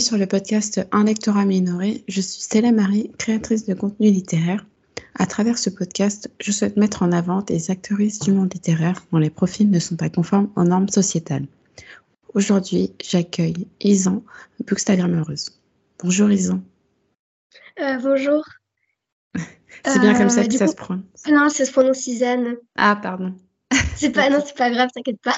sur le podcast Un lectorat minoré. Je suis Stella Marie, créatrice de contenu littéraire. À travers ce podcast, je souhaite mettre en avant des actrices du monde littéraire dont les profils ne sont pas conformes aux normes sociétales. Aujourd'hui, j'accueille Isan, bookstagrammeuse. Bonjour Isan. Euh, bonjour. c'est bien comme ça euh, que ça se prononce. Non, ça se prononce Isane. Ah, pardon. C'est pas, non, c'est pas grave, t'inquiète pas.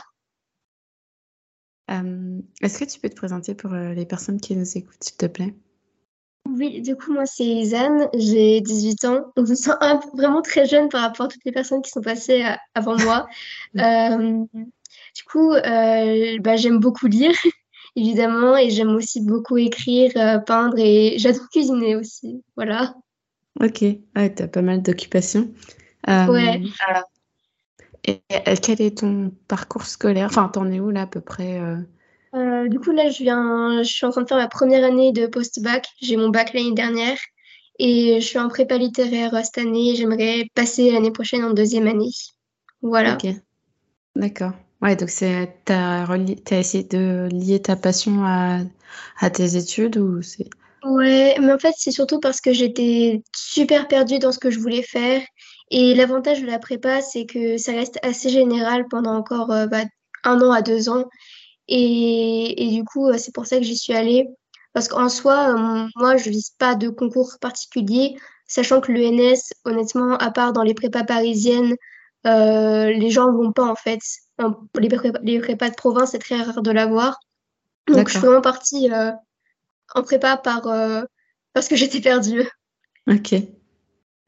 Euh, est-ce que tu peux te présenter pour euh, les personnes qui nous écoutent, s'il te plaît? Oui, du coup, moi, c'est Izane, j'ai 18 ans. Donc, je me sens vraiment très jeune par rapport à toutes les personnes qui sont passées euh, avant moi. du coup, bah, j'aime beaucoup lire, évidemment, et j'aime aussi beaucoup écrire, peindre, et j'adore cuisiner aussi. Voilà. Ok, ouais, tu as pas mal d'occupations. ouais. Et quel est ton parcours scolaire? Enfin, t'en es où là à peu près euh? Euh, Du coup, là, je, viens, je suis en train de faire ma première année de post-bac. J'ai mon bac l'année dernière. Et je suis en prépa littéraire cette année. J'aimerais passer l'année prochaine en deuxième année. Voilà. Ok. D'accord. Ouais, donc c'est t'as, as essayé de lier ta passion à, à tes études ou c'est Ouais, mais en fait, c'est surtout parce que j'étais super perdue dans ce que je voulais faire et l'avantage de la prépa, c'est que ça reste assez général pendant encore euh, bah, un an à deux ans. Et, et du coup, euh, c'est pour ça que j'y suis allée. Parce qu'en soi, euh, moi, je vise pas de concours particulier, sachant que l'ENS, honnêtement, à part dans les prépas parisiennes, euh, les gens ne vont pas en fait. les, prépas, les prépas de province, c'est très rare de l'avoir. Donc, je suis vraiment partie euh, en prépa par, parce que j'étais perdue. Ok.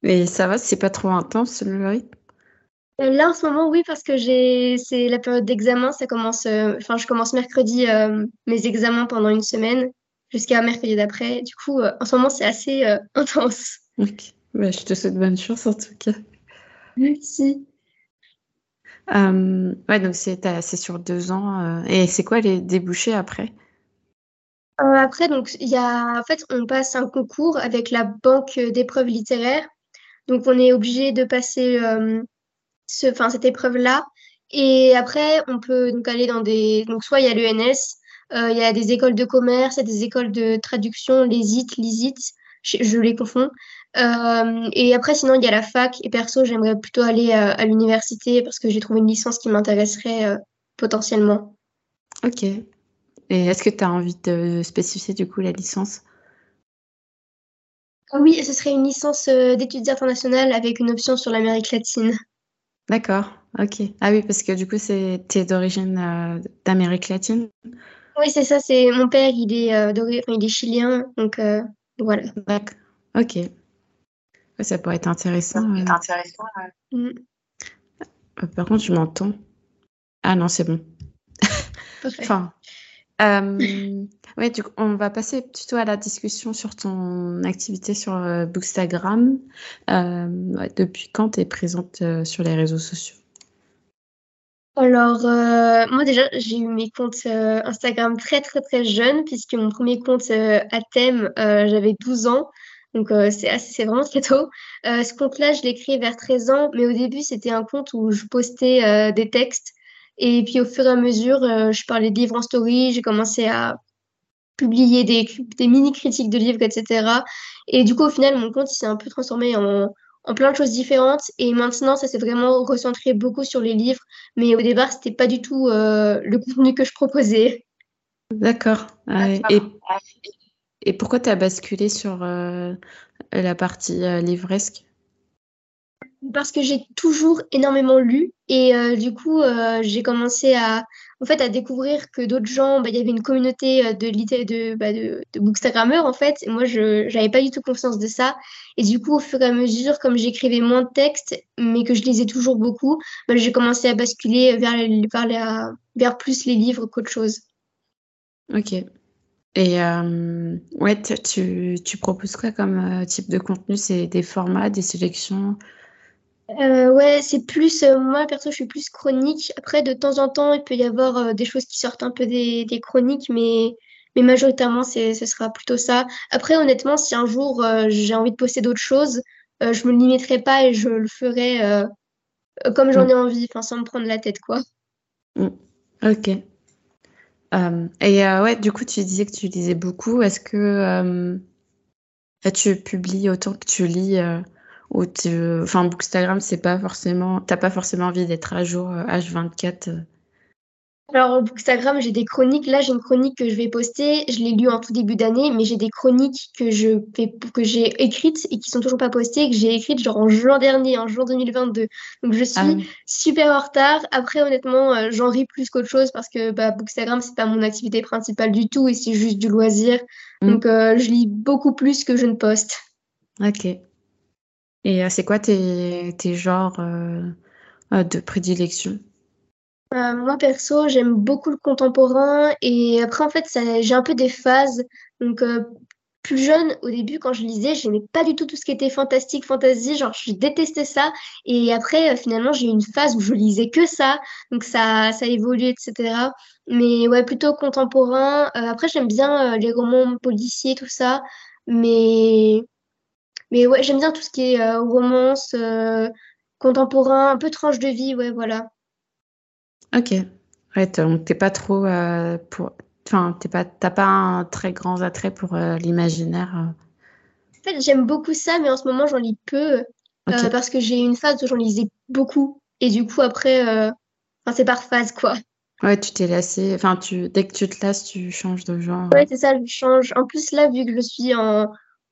Et ça va, c'est pas trop intense le rythme? Euh, Là, en ce moment, oui, parce que j'ai, c'est la période d'examen. Ça commence, euh, enfin, je commence mercredi euh, mes examens pendant une semaine jusqu'à mercredi d'après. Du coup, en ce moment, c'est assez intense. Ok. Bah, je te souhaite bonne chance en tout cas. Merci. ouais, donc c'est, c'est sur deux ans. et c'est quoi les débouchés après? Après, donc, il y a, en fait, on passe un concours avec la banque d'épreuves littéraires donc, on est obligé de passer euh, ce, enfin, cette épreuve-là. Et après, on peut donc aller dans des. Donc, soit il y a l'ENS, euh, il y a des écoles de commerce, il y a des écoles de traduction, les IT, l'ISIT, je, je, les confonds. Euh, et après, sinon, il y a la fac. Et perso, j'aimerais plutôt aller à, l'université parce que j'ai trouvé une licence qui m'intéresserait potentiellement. Ok. Et est-ce que tu as envie de spécifier du coup la licence? Oui, ce serait une licence euh, d'études internationales avec une option sur l'Amérique latine. D'accord, ok. Ah oui, parce que du coup, c'est es d'origine euh, d'Amérique latine Oui, c'est ça. C'est mon père, il est, euh, il est chilien, donc voilà. D'accord, ok. ça pourrait être intéressant. être intéressant. Mm. par contre, je m'entends. Ah non, c'est bon. enfin, euh, oui, on va passer plutôt à la discussion sur ton activité sur euh, Bookstagram. Euh, depuis quand tu es présente euh, sur les réseaux sociaux? Alors, moi déjà, j'ai eu mes comptes Instagram très très très jeune, puisque mon premier compte à thème, j'avais 12 ans. Donc, c'est vraiment très tôt. ce compte-là, je l'ai créé vers 13 ans, mais au début, c'était un compte où je postais des textes et puis au fur et à mesure, euh, je parlais de livres en story, j'ai commencé à publier des, des mini-critiques de livres, etc. Et du coup, au final, mon compte s'est un peu transformé en, en plein de choses différentes. Et maintenant, ça s'est vraiment recentré beaucoup sur les livres. Mais au départ, c'était pas du tout euh, le contenu que je proposais. D'accord. et, et, pourquoi tu as basculé sur euh, la partie livresque? Parce que j'ai toujours énormément lu et euh, du coup euh, j'ai commencé à en fait à découvrir que d'autres gens bah, il y avait une communauté euh, de de bah, de, bookstagrammeurs en fait. Et moi je j'avais pas du tout conscience de ça. Et du coup au fur et à mesure comme j'écrivais moins de textes mais que je lisais toujours beaucoup bah, j'ai commencé à basculer vers vers, vers plus les livres qu'autre chose. Ok. Et ouais tu, tu proposes quoi comme type de contenu? C'est des formats des sélections? Euh, ouais, c'est plus, euh, moi perso, je suis plus chronique. Après, de temps en temps, il peut y avoir euh, des choses qui sortent un peu des, des chroniques, mais, mais majoritairement, c'est, ce sera plutôt ça. Après, honnêtement, si un jour j'ai envie de poster d'autres choses, je me limiterai pas et je le ferai comme j'en mm. ai envie, enfin, sans me prendre la tête, quoi. Mm. Ok. et ouais, du coup, tu disais que tu lisais beaucoup. Est-ce que tu publies autant que tu lis ou Enfin, Bookstagram, c'est pas forcément... T'as pas forcément envie d'être à jour H24 alors, Bookstagram, j'ai des chroniques. Là, j'ai une chronique que je vais poster. Je l'ai lue en tout début d'année, mais j'ai des chroniques que je que j'ai écrites et qui sont toujours pas postées, que j'ai écrites genre en juin dernier, en juin 2022. Donc, je suis ah super en retard. Après, honnêtement, euh, j'en ris plus qu'autre chose parce que bah, Bookstagram, c'est pas mon activité principale du tout et c'est juste du loisir. Mm. Donc, euh, je lis beaucoup plus que je ne poste. Ok. Et euh, c'est quoi tes, tes genres de prédilection? Euh, moi perso, j'aime beaucoup le contemporain et après en fait, j'ai un peu des phases. Donc euh, plus jeune, au début, quand je lisais, j'aimais pas du tout tout ce qui était fantastique, fantasy, genre je détestais ça. Et après, euh, finalement, j'ai eu une phase où je lisais que ça, donc ça, ça a évolué, etc. Mais ouais, plutôt contemporain. après, j'aime bien les romans policiers, tout ça, mais mais ouais, j'aime bien tout ce qui est romance, contemporain, un peu tranche de vie, ouais, voilà. Ok. Ouais, t'es pas trop euh, pour. Enfin, t'es pas, t'as pas un très grand attrait pour euh, l'imaginaire. Euh? En fait, j'aime beaucoup ça, mais en ce moment, j'en lis peu parce que j'ai une phase où j'en lisais beaucoup et du coup après, c'est par phase quoi. Ouais, tu t'es lassé. Enfin, tu, dès que tu te lasses, tu changes de genre. Ouais, c'est ça, je change. En plus, là, vu que je suis en,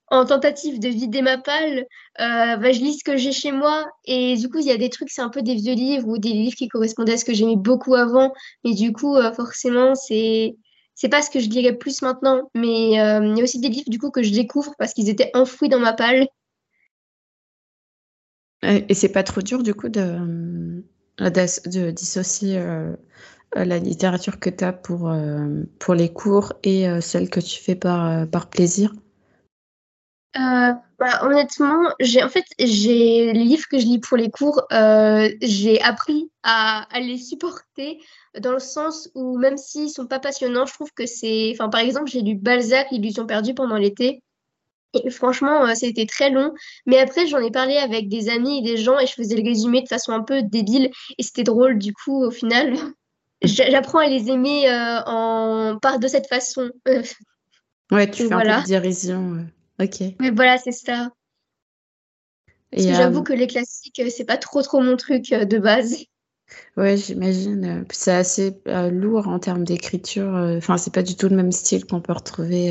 en tentative de vider ma palle, euh, bah, je lis ce que j'ai chez moi. Et du coup, il y a des trucs, c'est un peu des vieux livres ou des livres qui correspondaient à ce que j'aimais beaucoup avant. Mais du coup, euh, forcément, c'est c'est pas ce que je lirais plus maintenant. Mais euh, il y a aussi des livres du coup que je découvre parce qu'ils étaient enfouis dans ma palle. Et c'est pas trop dur du coup de, de, dissocier la littérature que tu as pour, pour les cours et celle que tu fais par, par plaisir? Euh, bah, honnêtement, j'ai en fait j'ai les livres que je lis pour les cours, euh, j'ai appris à, à, les supporter dans le sens où même s'ils sont pas passionnants, je trouve que c'est, enfin par exemple j'ai lu Balzac, Illusion perdue pendant l'été. Et franchement, euh, c'était très long. Mais après, j'en ai parlé avec des amis et des gens et je faisais le résumé de façon un peu débile. Et c'était drôle, du coup, au final. J'apprends à les aimer euh, en... par de cette façon. ouais, tu fais un peu de dérision. Ok. Mais voilà, c'est ça. Parce que j'avoue euh, que les classiques, euh, c'est pas trop trop mon truc euh, de base. Ouais, j'imagine. C'est assez lourd en termes d'écriture. Enfin, c'est pas du tout le même style qu'on peut retrouver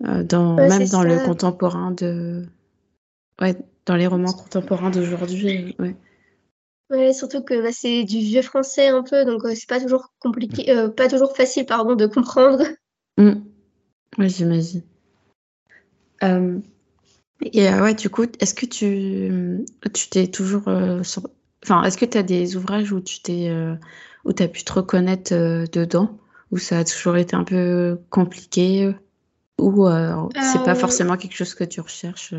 dans, même dans le contemporain de. Ouais, dans les romans contemporains d'aujourd'hui. Ouais. ouais. surtout que bah, c'est du vieux français un peu, donc c'est pas toujours compliqué, pas toujours facile, pardon, de comprendre. Mmh. Ouais, j'imagine. Euh, et euh, ouais, du coup, est-ce que tu tu t'es toujours euh, enfin, est-ce que tu as des ouvrages où tu t'es où tu as pu te reconnaître dedans? Où ça a toujours été un peu compliqué? Ou c'est pas forcément quelque chose que tu recherches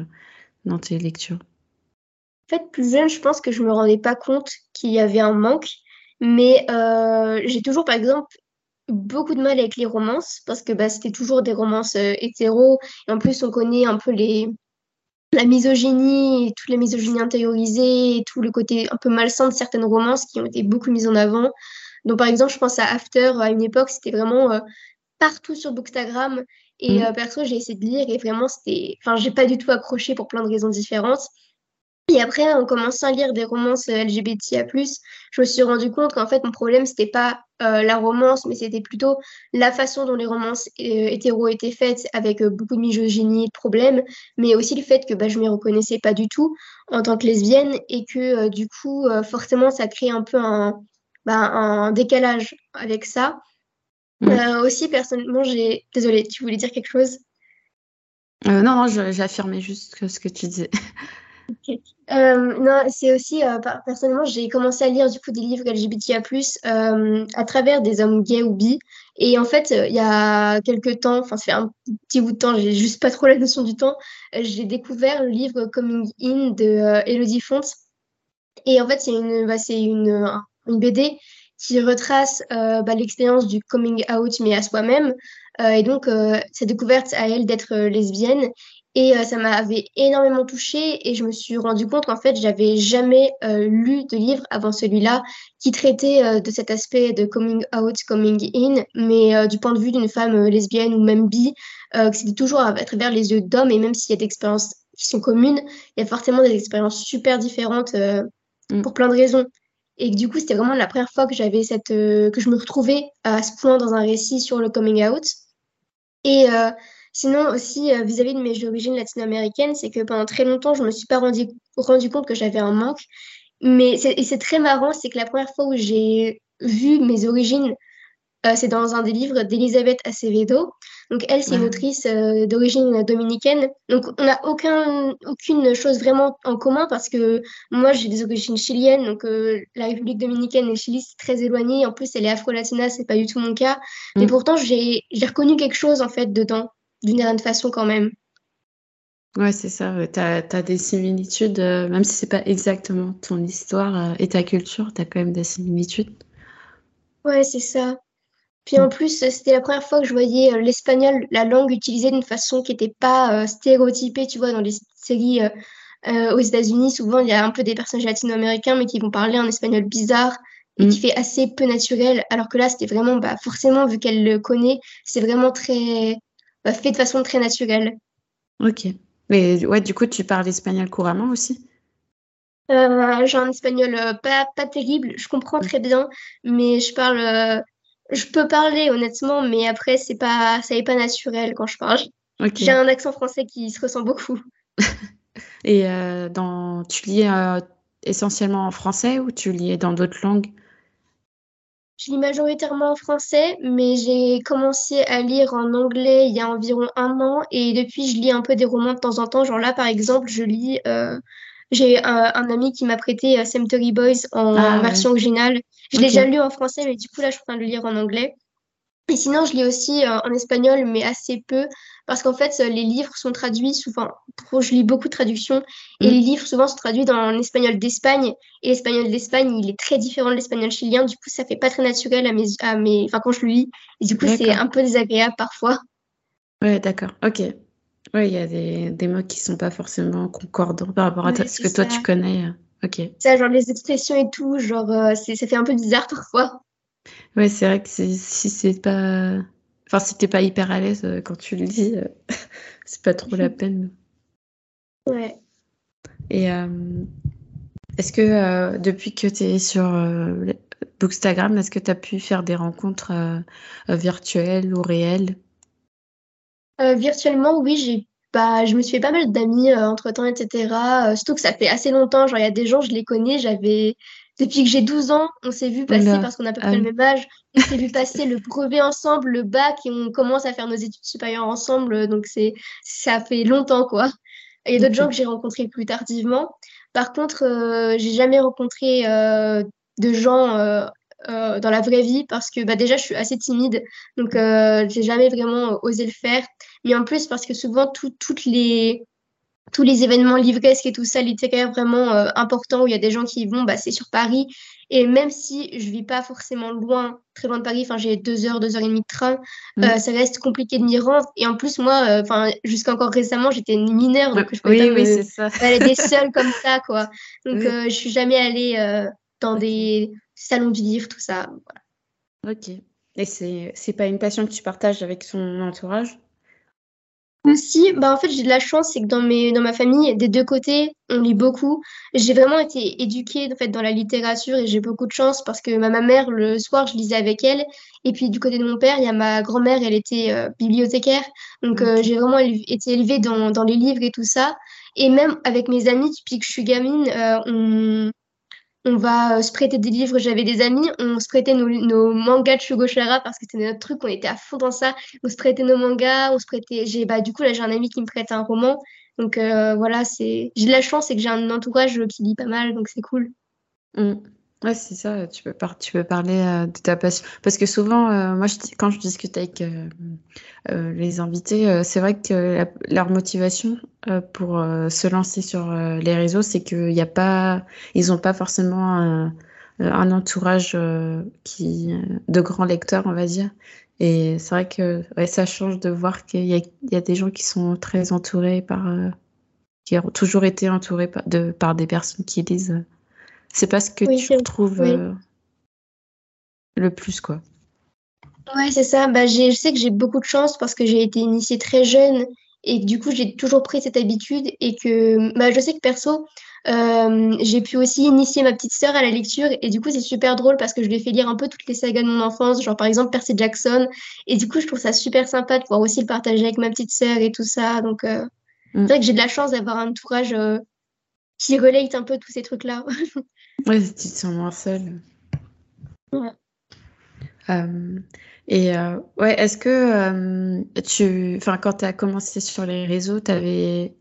dans tes lectures? En fait, plus jeune, je pense que je me rendais pas compte qu'il y avait un manque, mais j'ai toujours, par exemple, beaucoup de mal avec les romances parce que bah, c'était toujours des romances euh, hétéros et en plus on connaît un peu les la misogynie et toutes les misogynies intériorisées et tout le côté un peu malsain de certaines romances qui ont été beaucoup mises en avant. Donc par exemple, je pense à After à une époque, c'était vraiment euh, partout sur Bookstagram et mmh. euh, perso, j'ai essayé de lire et vraiment c'était enfin, j'ai pas du tout accroché pour plein de raisons différentes. Et après, en commençant à lire des romances euh, LGBTIA+, je me suis rendu compte qu'en fait, mon problème, c'était pas euh, la romance, mais c'était plutôt la façon dont les romances euh, hétéro étaient faites, avec beaucoup de misogynie, de problèmes, mais aussi le fait que bah, je m'y reconnaissais pas du tout en tant que lesbienne, et que du coup, forcément, ça crée un peu un, bah, un décalage avec ça. aussi, personnellement, j'ai... Désolée, tu voulais dire quelque chose? Non, non, j'affirmais juste ce que tu disais. Euh, non, c'est aussi, euh, personnellement, j'ai commencé à lire du coup des livres LGBTIA+, euh, à travers des hommes gays ou bi. Et en fait, il y a quelques temps, enfin, ça fait un petit bout de temps, j'ai juste pas trop la notion du temps, j'ai découvert le livre Coming In de Elodie Font. Et en fait, c'est une, bah, BD qui retrace bah, l'expérience du coming out, mais à soi-même. et donc, sa découverte à elle d'être lesbienne Et ça m'avait énormément touchée et je me suis rendu compte qu'en fait, j'avais jamais lu de livre avant celui-là qui traitait de cet aspect de coming out, coming in, mais du point de vue d'une femme lesbienne ou même bi, que c'était toujours à, travers les yeux d'hommes et même s'il y a des expériences qui sont communes, il y a forcément des expériences super différentes mm. pour plein de raisons. Et du coup, c'était vraiment la première fois que j'avais cette, que je me retrouvais à ce point dans un récit sur le coming out. Et Sinon, aussi, euh, vis-à-vis de mes origines latino-américaines, c'est que pendant très longtemps, je ne me suis pas rendu, rendu compte que j'avais un manque. Mais c'est très marrant, c'est que la première fois où j'ai vu mes origines, euh, c'est dans un des livres d'Elisabeth Acevedo. Donc, elle, c'est une autrice euh, d'origine dominicaine. Donc, on n'a aucun, aucune chose vraiment en commun parce que moi, j'ai des origines chiliennes. Donc, la République dominicaine et le Chili, c'est très éloigné. En plus, elle est afro-latina, c'est pas du tout mon cas. Mais mm. pourtant, j'ai reconnu quelque chose, en fait, dedans d'une certaine façon quand même. Ouais, c'est ça. Tu as, des similitudes, euh, même si c'est pas exactement ton histoire euh, et ta culture, tu as quand même des similitudes. Ouais, c'est ça. Puis en plus, c'était la première fois que je voyais euh, l'espagnol, la langue utilisée d'une façon qui n'était pas stéréotypée, tu vois, dans les séries aux États-Unis, souvent il y a un peu des personnages latino-américains, mais qui vont parler un espagnol bizarre et qui mm. fait assez peu naturel, alors que là, c'était vraiment, bah, forcément, vu qu'elle le connaît, c'est vraiment très fait de façon très naturelle. Ok. Mais ouais, du coup, tu parles espagnol couramment aussi? Euh, J'ai un espagnol euh, pas, pas terrible, je comprends très bien, mais je parle. Euh, je peux parler honnêtement, mais après, c'est pas, ça n'est pas naturel quand je parle. J'ai un accent français qui se ressent beaucoup. Et dans, tu lis essentiellement en français ou tu lis dans d'autres langues? Je lis majoritairement en français, mais j'ai commencé à lire en anglais il y a environ un an et depuis je lis un peu des romans de temps en temps. Genre là, par exemple, je lis. Euh, j'ai un, ami qui m'a prêté euh, Cemetery Boys en ah, version originale. Je l'ai déjà lu en français, mais du coup là, je suis en train de le lire en anglais. Et sinon, je lis aussi euh, en espagnol, mais assez peu, parce qu'en fait, les livres sont traduits souvent. Je lis beaucoup de traductions, et mm. les livres souvent sont traduits dans l'espagnol d'Espagne. Et l'espagnol d'Espagne, il est très différent de l'espagnol chilien. Du coup, ça fait pas très naturel à mes, à mes, enfin quand je le lis. Et du coup, c'est un peu désagréable parfois. Ouais, d'accord. Ok. Ouais, il y a des, des, mots qui sont pas forcément concordants par rapport à ce que toi tu connais. Euh, ok. Ça, genre les expressions et tout, genre, euh, ça fait un peu bizarre parfois. Ouais, c'est vrai que si c'est pas. Enfin, si t'es pas hyper à l'aise euh, quand tu le dis, euh, c'est pas trop la peine. Ouais. Et euh, est-ce que depuis que tu es sur Bookstagram, est-ce que tu as pu faire des rencontres virtuelles ou réelles? Virtuellement, oui, j'ai bah, je me suis fait pas mal d'amis entre temps, etc. surtout que ça fait assez longtemps. Genre, il y a des gens, je les connais, j'avais depuis que j'ai 12 ans, on s'est vu passer, parce qu'on a à peu près le même âge, on s'est vu passer le brevet ensemble, le bac, et on commence à faire nos études supérieures ensemble. Donc, c'est, ça fait longtemps, quoi. Il y a d'autres gens que j'ai rencontrés plus tardivement. Par contre, euh, j'ai jamais rencontré euh, de gens euh, euh, dans la vraie vie parce que bah, déjà, je suis assez timide. Donc, euh, j'ai jamais vraiment osé le faire. Mais en plus, parce que souvent, toutes les tous les événements livresques et tout ça, littéraire vraiment euh, important où il y a des gens qui y vont, bah, c'est sur Paris. Et même si je vis pas forcément loin, très loin de Paris, enfin j'ai deux heures, deux heures et demie de train, mm. euh, ça reste compliqué de m'y rendre. Et en plus, moi, euh, enfin jusqu'à encore récemment, j'étais une mineure, donc je pouvais oui, oui, ça. aller seule comme ça, quoi. Donc je suis jamais allée dans des salons du livre, tout ça. Voilà. Ok. Et c'est c'est pas une passion que tu partages avec son entourage? Aussi, bah en fait, j'ai de la chance, c'est que dans, mes, dans ma famille, des deux côtés, on lit beaucoup. J'ai vraiment été éduquée en fait, dans la littérature et j'ai beaucoup de chance parce que ma, ma, mère, le soir, je lisais avec elle. Et puis du côté de mon père, il y a ma grand-mère, elle était euh, bibliothécaire. Donc euh, j'ai vraiment été élevée dans, dans les livres et tout ça. Et même avec mes amis, depuis que je suis gamine, euh, on, on va euh, se prêter des livres. J'avais des amis, on se prêtait nos, mangas de Shugoshara parce que c'était notre truc, on était à fond dans ça. On se prêtait nos mangas, on se prêtait. J'ai, bah, du coup, là, j'ai un ami qui me prête un roman. Donc euh, voilà, c'est j'ai de la chance, c'est que j'ai un entourage qui lit pas mal, donc c'est cool. Mmh. Ouais, c'est ça, tu peux, tu peux parler euh, de ta passion. Parce que souvent, euh, moi, quand je discute avec euh, les invités, c'est vrai que leur motivation pour se lancer sur les réseaux, c'est qu'il n'y a pas, ils n'ont pas forcément un, entourage qui, de grands lecteurs, on va dire, Et c'est vrai que ça change de voir qu'il y, y, a des gens qui sont très entourés par. Qui ont toujours été entourés par, de, par des personnes qui lisent. C'est pas ce que tu trouves euh, le plus, quoi. Ouais, c'est ça. Bah, je sais que j'ai beaucoup de chance parce que j'ai été initiée très jeune et du coup, j'ai toujours pris cette habitude et que bah, je sais que perso, euh, j'ai pu aussi initier ma petite sœur à la lecture et du coup, c'est super drôle parce que je lui ai fait lire un peu toutes les sagas de mon enfance, genre par exemple Percy Jackson. Et du coup, je trouve ça super sympa de pouvoir aussi le partager avec ma petite sœur et tout ça. Donc, euh, c'est mm. vrai que j'ai de la chance d'avoir un entourage euh, qui relate un peu tous ces trucs-là. ouais, tu te sens moins seule. Ouais. Et euh, ouais, est-ce que euh, tu, enfin, quand tu as commencé sur les réseaux, tu avais,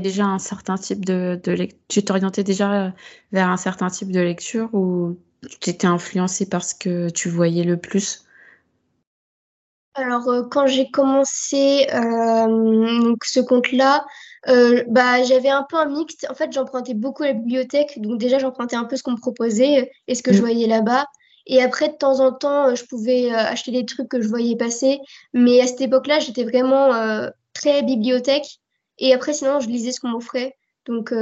déjà un certain type de, de tu t'orientais déjà vers un certain type de lecture ou tu étais influencé par ce que tu voyais le plus? Alors, euh, quand j'ai commencé donc ce compte-là, bah, j'avais un peu un mixte. En fait, j'empruntais beaucoup à la bibliothèque, donc déjà j'empruntais un peu ce qu'on me proposait et ce que je mmh. voyais là-bas. Et après, de temps en temps, euh, je pouvais euh, acheter des trucs que je voyais passer. Mais à cette époque-là, j'étais vraiment euh, très bibliothèque. Et après, sinon, je lisais ce qu'on m'offrait. Donc,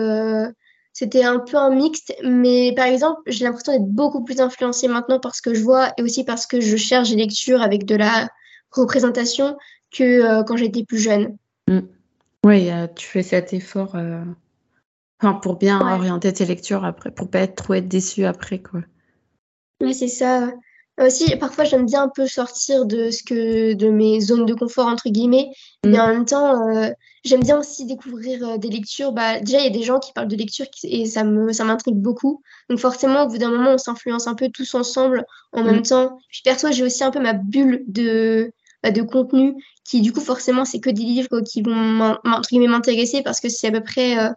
c'était un peu un mixte. Mais par exemple, j'ai l'impression d'être beaucoup plus influencée maintenant par ce que je vois et aussi parce que je cherche des lectures avec de la représentation que quand j'étais plus jeune. Mm. Oui, tu fais cet effort enfin, pour bien orienter tes lectures après, pour pas être trop être déçu après, quoi. Oui, c'est ça. Aussi, parfois, j'aime bien un peu sortir de ce que de mes zones de confort entre guillemets, mais en mm. même temps, euh, j'aime bien aussi découvrir euh, des lectures. Bah, déjà, il y a des gens qui parlent de lecture et ça me ça m'intrigue beaucoup. Donc forcément, au bout d'un moment, on s'influence un peu tous ensemble en même mm. temps. Puis perso, j'ai aussi un peu ma bulle de de contenu qui, du coup, forcément, c'est que des livres qui vont m'intéresser parce que c'est à peu près euh,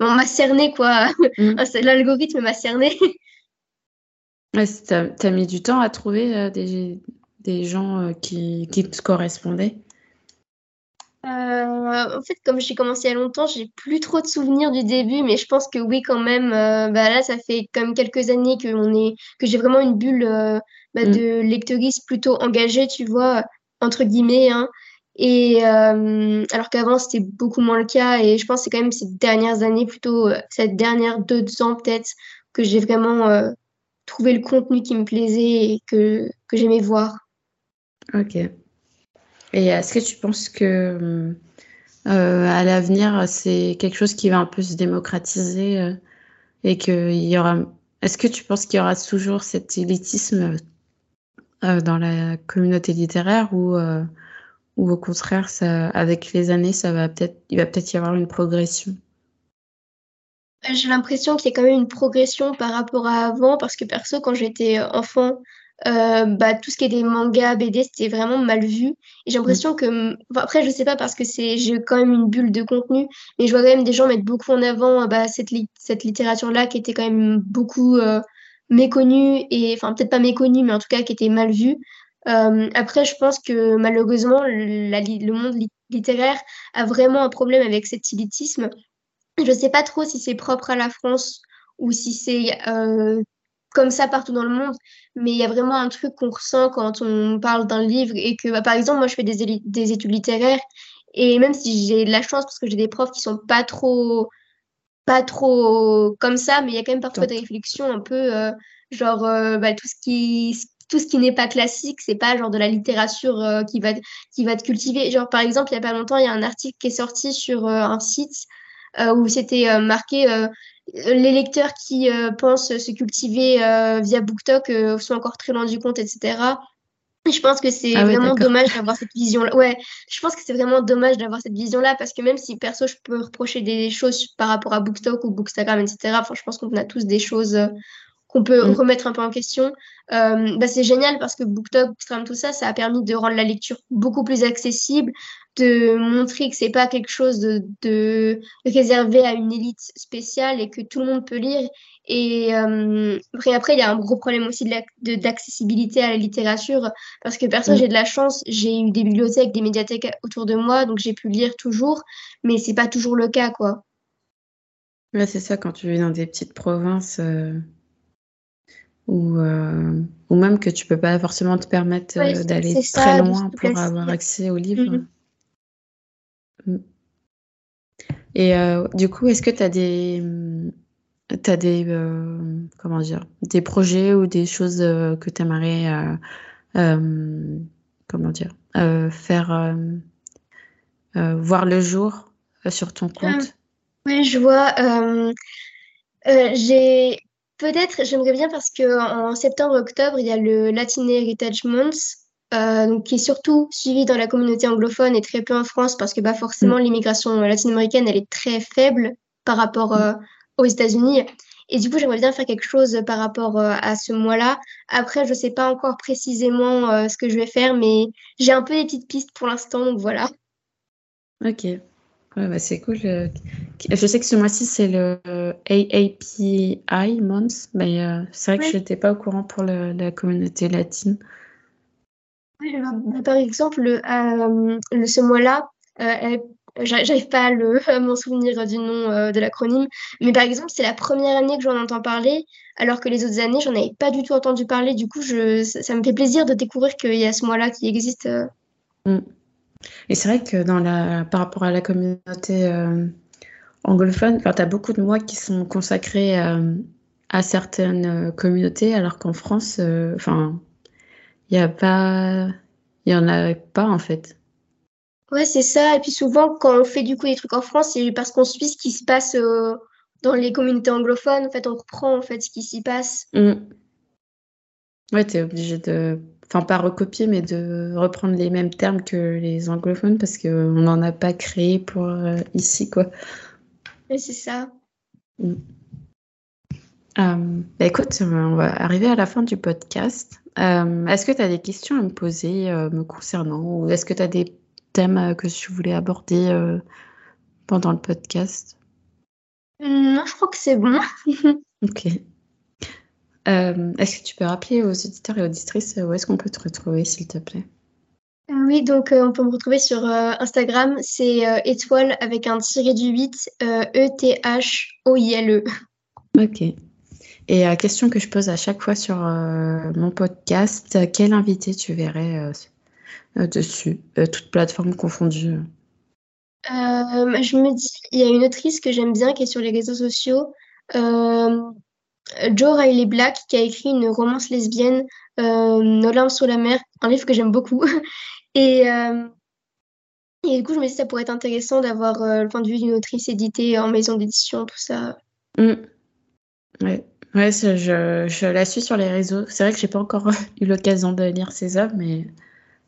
m'a cerné quoi. Mm. L'algorithme m'a cerné. Ouais, tu as, mis du temps à trouver euh, des, des, gens euh, qui, qui, te correspondaient? En fait, comme j'ai commencé il y a longtemps, j'ai plus trop de souvenirs du début, mais je pense que oui, quand même. bah là, ça fait comme quelques années que, est, que j'ai vraiment une bulle bah, mm. de lectrice plutôt engagée, tu vois, entre guillemets. Hein. Et alors qu'avant, c'était beaucoup moins le cas. Et je pense que c'est quand même ces dernières années, plutôt cette dernière deux ans peut-être, que j'ai vraiment trouver le contenu qui me plaisait et que, que j'aimais voir. Ok. Et est-ce que tu penses que euh, à l'avenir, c'est quelque chose qui va un peu se démocratiser euh, et qu'il y aura. Est-ce que tu penses qu'il y aura toujours cet élitisme euh, dans la communauté littéraire ou, ou au contraire, ça, avec les années, ça va peut-être, il va peut-être y avoir une progression j'ai l'impression qu'il y a quand même une progression par rapport à avant, parce que perso, quand j'étais enfant, euh, bah, tout ce qui est des mangas, BD, c'était vraiment mal vu. Et j'ai l'impression que, après, je sais pas parce que c'est, j'ai quand même une bulle de contenu, mais je vois quand même des gens mettre beaucoup en avant bah, cette, cette littérature-là qui était quand même beaucoup euh, méconnue, et enfin, peut-être pas méconnue, mais en tout cas qui était mal vue. Euh, après, je pense que malheureusement, le monde littéraire a vraiment un problème avec cet élitisme je sais pas trop si c'est propre à la France ou si c'est euh, comme ça partout dans le monde, mais il y a vraiment un truc qu'on ressent quand on parle d'un livre et que, bah, par exemple, moi, je fais des, des études littéraires et même si j'ai de la chance parce que j'ai des profs qui sont pas trop pas trop comme ça, mais il y a quand même parfois des réflexions un peu euh, genre euh, bah, tout ce qui tout ce qui n'est pas classique, c'est pas genre de la littérature qui va qui va te cultiver. Genre par exemple, il y a pas longtemps, il y a un article qui est sorti sur un site euh, où c'était euh, marqué euh, les lecteurs qui pensent se cultiver via BookTok sont encore très loin du compte, etc. Je pense que c'est ah vraiment dommage d'avoir cette vision-là. Ouais, je pense que c'est vraiment dommage d'avoir cette vision-là parce que même si perso, je peux reprocher des choses par rapport à BookTok ou Bookstagram, etc. Enfin, je pense qu'on a tous des choses qu'on peut mm. remettre un peu en question. bah, c'est génial parce que BookTok, Bookstagram, tout ça, ça a permis de rendre la lecture beaucoup plus accessible, de montrer que c'est pas quelque chose de, réservé à une élite spéciale et que tout le monde peut lire. Et euh, après, il y a un gros problème aussi d'accessibilité à la littérature parce que personne, mm. j'ai de la chance, j'ai eu des bibliothèques, des médiathèques autour de moi, donc j'ai pu lire toujours, mais c'est pas toujours le cas, quoi. Ouais, c'est ça, quand tu vis dans des petites provinces, euh, ou, ou même que tu peux pas forcément te permettre d'aller très loin pour avoir accès aux livres. Mm. Mm. Et du coup, est-ce que tu as des, as des, comment dire, des projets ou des choses que tu aimerais, comment dire, faire voir le jour sur ton compte? Oui, je vois. j'ai peut-être, j'aimerais bien parce que en septembre-octobre, il y a le Latin Heritage Month, euh, qui est surtout suivi dans la communauté anglophone et très peu en France parce que bah, forcément mm. l'immigration latino-américaine elle est très faible par rapport mm. euh, aux États-Unis. Et du coup, j'aimerais bien faire quelque chose par rapport euh, à ce mois-là. Après, je ne sais pas encore précisément ce que je vais faire, mais j'ai un peu des petites pistes pour l'instant, donc voilà. Ok. Bah, c'est cool. Je sais que ce mois-ci, c'est le AAPI Month, mais c'est vrai que je n'étais pas au courant pour la communauté latine. Bah, par exemple, euh, ce mois-là, euh, j'arrive pas à, m'en souvenir du nom euh, de l'acronyme, mais par exemple, c'est la première année que j'en entends parler, alors que les autres années, j'en avais pas du tout entendu parler. Du coup, je, ça, me fait plaisir de découvrir qu'il y a ce mois-là qui existe. Mm. Et c'est vrai que dans la, par rapport à la communauté anglophone, tu as beaucoup de mois qui sont consacrés à certaines communautés, alors qu'en France, enfin il y a pas, il y en a pas en fait. Ouais, c'est ça. Et puis souvent, quand on fait du coup des trucs en France, c'est parce qu'on suit ce qui se passe euh, dans les communautés anglophones. En fait, on reprend en fait ce qui s'y passe. Mmh. Ouais, t'es obligé de, enfin pas recopier, mais de reprendre les mêmes termes que les anglophones parce qu'on n'en a pas créé pour euh, ici, quoi. Ouais, c'est ça. Mmh. Euh, bah écoute, on va arriver à la fin du podcast. Euh, est-ce que tu as des questions à me poser euh, me concernant ou est-ce que tu as des thèmes que tu voulais aborder pendant le podcast? Non, je crois que c'est bon. ok. Est-ce que tu peux rappeler aux auditeurs et auditrices où est-ce qu'on peut te retrouver, s'il te plaît? Oui, donc on peut me retrouver sur Instagram, c'est étoile avec un tiré du 8, E-T-H-O-I-L-E. Ok. Et la question que je pose à chaque fois sur euh, mon podcast, quel invité tu verrais euh, euh, dessus, toute plateforme confondue? Je me dis, il y a une autrice que j'aime bien qui est sur les réseaux sociaux, Joe Riley Black, qui a écrit une romance lesbienne, Nos larmes sur la mer, un livre que j'aime beaucoup. et, et du coup, je me dis que ça pourrait être intéressant d'avoir le point de vue d'une autrice éditée en maison d'édition, tout ça. Mmh. Ouais. Ouais, je, je, la suis sur les réseaux. C'est vrai que j'ai pas encore eu l'occasion de lire ses œuvres, mais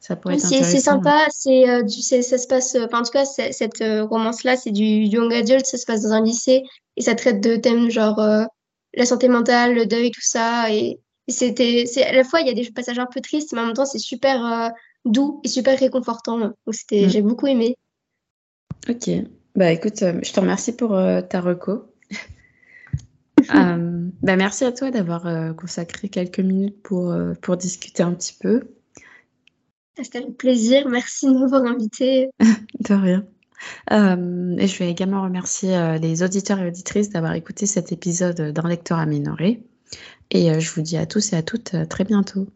ça pourrait être intéressant. C'est sympa, c'est euh, ça se passe. En tout cas, cette euh, romance-là, c'est du young adult, ça se passe dans un lycée et ça traite de thèmes genre euh, la santé mentale, le deuil, tout ça. Et, c'était, c'est à la fois il y a des passages un peu tristes, mais en même temps c'est super doux et super réconfortant. Donc c'était, mm. j'ai beaucoup aimé. Ok, bah écoute, je te remercie pour ta reco. Euh, bah, merci à toi d'avoir euh, consacré quelques minutes pour, euh, pour discuter un petit peu. C'était un plaisir. Merci de m'avoir invité. de rien. Et je vais également remercier les auditeurs et auditrices d'avoir écouté cet épisode d'un lecteur aménoré. Et je vous dis à tous et à toutes très bientôt.